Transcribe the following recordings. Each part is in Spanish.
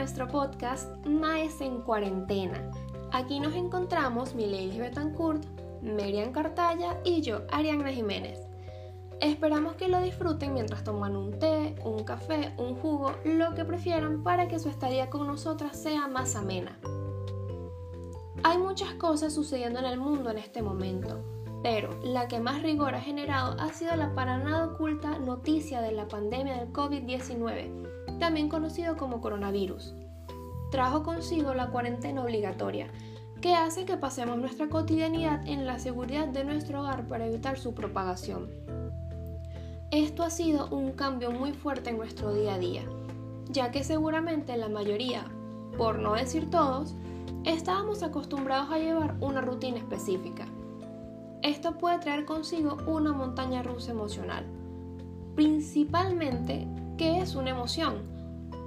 Nuestro podcast Maes en Cuarentena. Aquí nos encontramos Milady Betancourt, Merian Cartaya y yo, Ariana Jiménez. Esperamos que lo disfruten mientras toman un té, un café, un jugo, lo que prefieran para que su estadía con nosotras sea más amena. Hay muchas cosas sucediendo en el mundo en este momento, pero la que más rigor ha generado ha sido la para nada oculta noticia de la pandemia del COVID-19, también conocido como coronavirus. Trajo consigo la cuarentena obligatoria, que hace que pasemos nuestra cotidianidad en la seguridad de nuestro hogar para evitar su propagación. Esto ha sido un cambio muy fuerte en nuestro día a día, ya que seguramente la mayoría, por no decir todos, estábamos acostumbrados a llevar una rutina específica esto puede traer consigo una montaña rusa emocional. Principalmente, ¿qué es una emoción?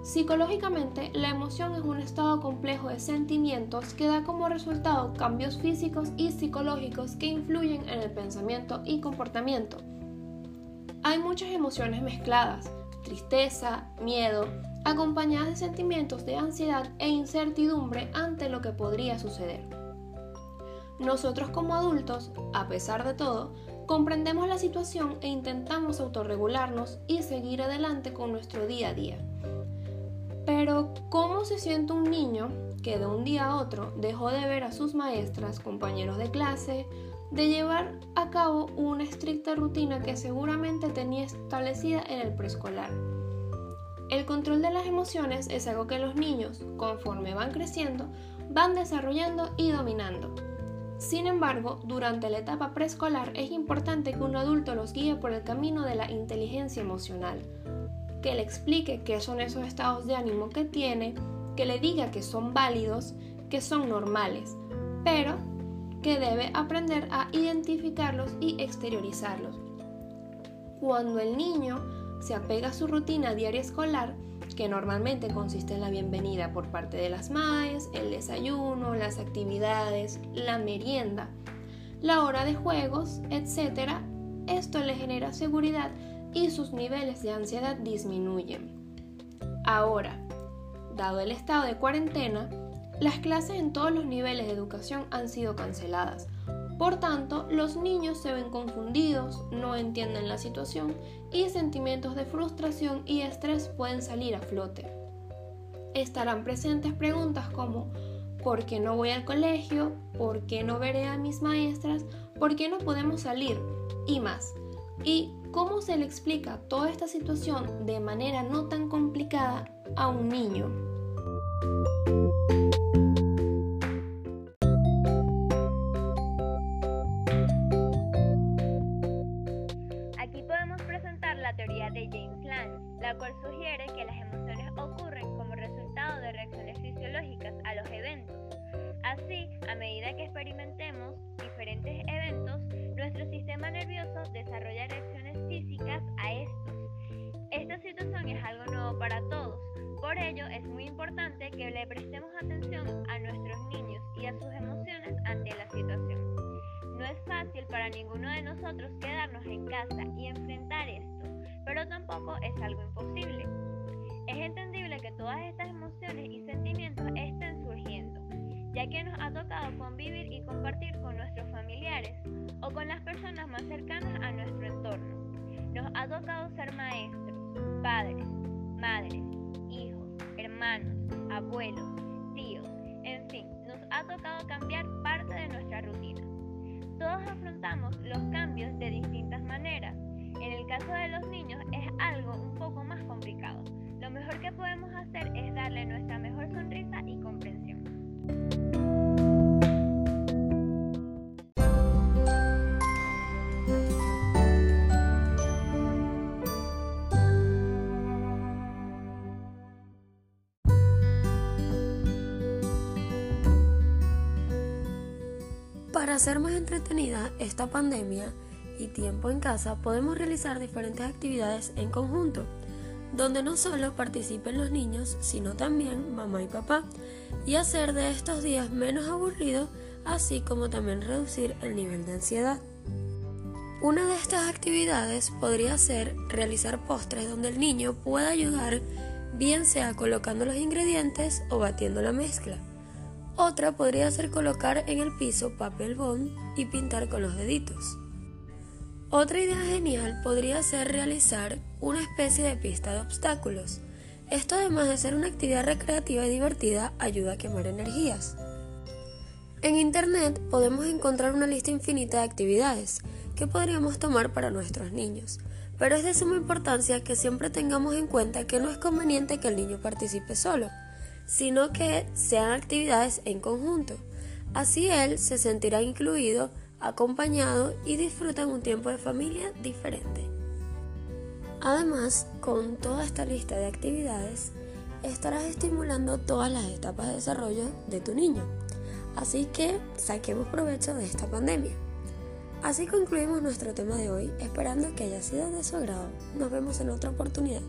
Psicológicamente, la emoción es un estado complejo de sentimientos que da como resultado cambios físicos y psicológicos que influyen en el pensamiento y comportamiento. Hay muchas emociones mezcladas, tristeza, miedo, acompañadas de sentimientos de ansiedad e incertidumbre ante lo que podría suceder. Nosotros como adultos, a pesar de todo, comprendemos la situación e intentamos autorregularnos y seguir adelante con nuestro día a día. Pero, ¿cómo se siente un niño que de un día a otro dejó de ver a sus maestras, compañeros de clase, de llevar a cabo una estricta rutina que seguramente tenía establecida en el preescolar? El control de las emociones es algo que los niños, conforme van creciendo, van desarrollando y dominando. Sin embargo, durante la etapa preescolar es importante que un adulto los guíe por el camino de la inteligencia emocional, que le explique qué son esos estados de ánimo que tiene, que le diga que son válidos, que son normales, pero que debe aprender a identificarlos y exteriorizarlos. Cuando el niño se apega a su rutina diaria escolar, que normalmente consiste en la bienvenida por parte de las madres, el desayuno, las actividades, la merienda, la hora de juegos, etc., esto le genera seguridad y sus niveles de ansiedad disminuyen. Ahora, dado el estado de cuarentena, las clases en todos los niveles de educación han sido canceladas, por tanto, los niños se ven confundidos, no entienden la situación y sentimientos de frustración y estrés pueden salir a flote. Estarán presentes preguntas como ¿por qué no voy al colegio? ¿Por qué no veré a mis maestras? ¿Por qué no podemos salir? Y más. ¿Y cómo se le explica toda esta situación de manera no tan complicada a un niño? La cual sugiere que las emociones ocurren como resultado de reacciones fisiológicas a los eventos. Así, a medida que experimentemos diferentes eventos, nuestro sistema nervioso desarrolla reacciones físicas a estos. Esta situación es algo nuevo para todos, por ello es muy importante que le prestemos atención a nuestros niños y a sus emociones ante la situación. No es fácil para ninguno de nosotros quedarnos en casa y enfrentar esto es algo imposible. Es entendible que todas estas emociones y sentimientos estén surgiendo, ya que nos ha tocado convivir y compartir con nuestros familiares o con las personas más cercanas a nuestro entorno. Nos ha tocado ser maestros, padres, madres, hijos, hermanos, abuelos, tíos, en fin, nos ha tocado cambiar parte de nuestra rutina. Todos afrontamos los cambios de distintas maneras en el caso de los niños mejor que podemos hacer es darle nuestra mejor sonrisa y comprensión. Para hacer más entretenida esta pandemia, y tiempo en casa podemos realizar diferentes actividades en conjunto, donde no solo participen los niños, sino también mamá y papá, y hacer de estos días menos aburridos, así como también reducir el nivel de ansiedad. Una de estas actividades podría ser realizar postres donde el niño pueda ayudar bien sea colocando los ingredientes o batiendo la mezcla. Otra podría ser colocar en el piso papel bond y pintar con los deditos. Otra idea genial podría ser realizar una especie de pista de obstáculos. Esto además de ser una actividad recreativa y divertida ayuda a quemar energías. En Internet podemos encontrar una lista infinita de actividades que podríamos tomar para nuestros niños, pero es de suma importancia que siempre tengamos en cuenta que no es conveniente que el niño participe solo sino que sean actividades en conjunto. Así él se sentirá incluido, acompañado y disfrutan un tiempo de familia diferente. Además, con toda esta lista de actividades, estarás estimulando todas las etapas de desarrollo de tu niño. Así que saquemos provecho de esta pandemia. Así concluimos nuestro tema de hoy, esperando que haya sido de su agrado. Nos vemos en otra oportunidad.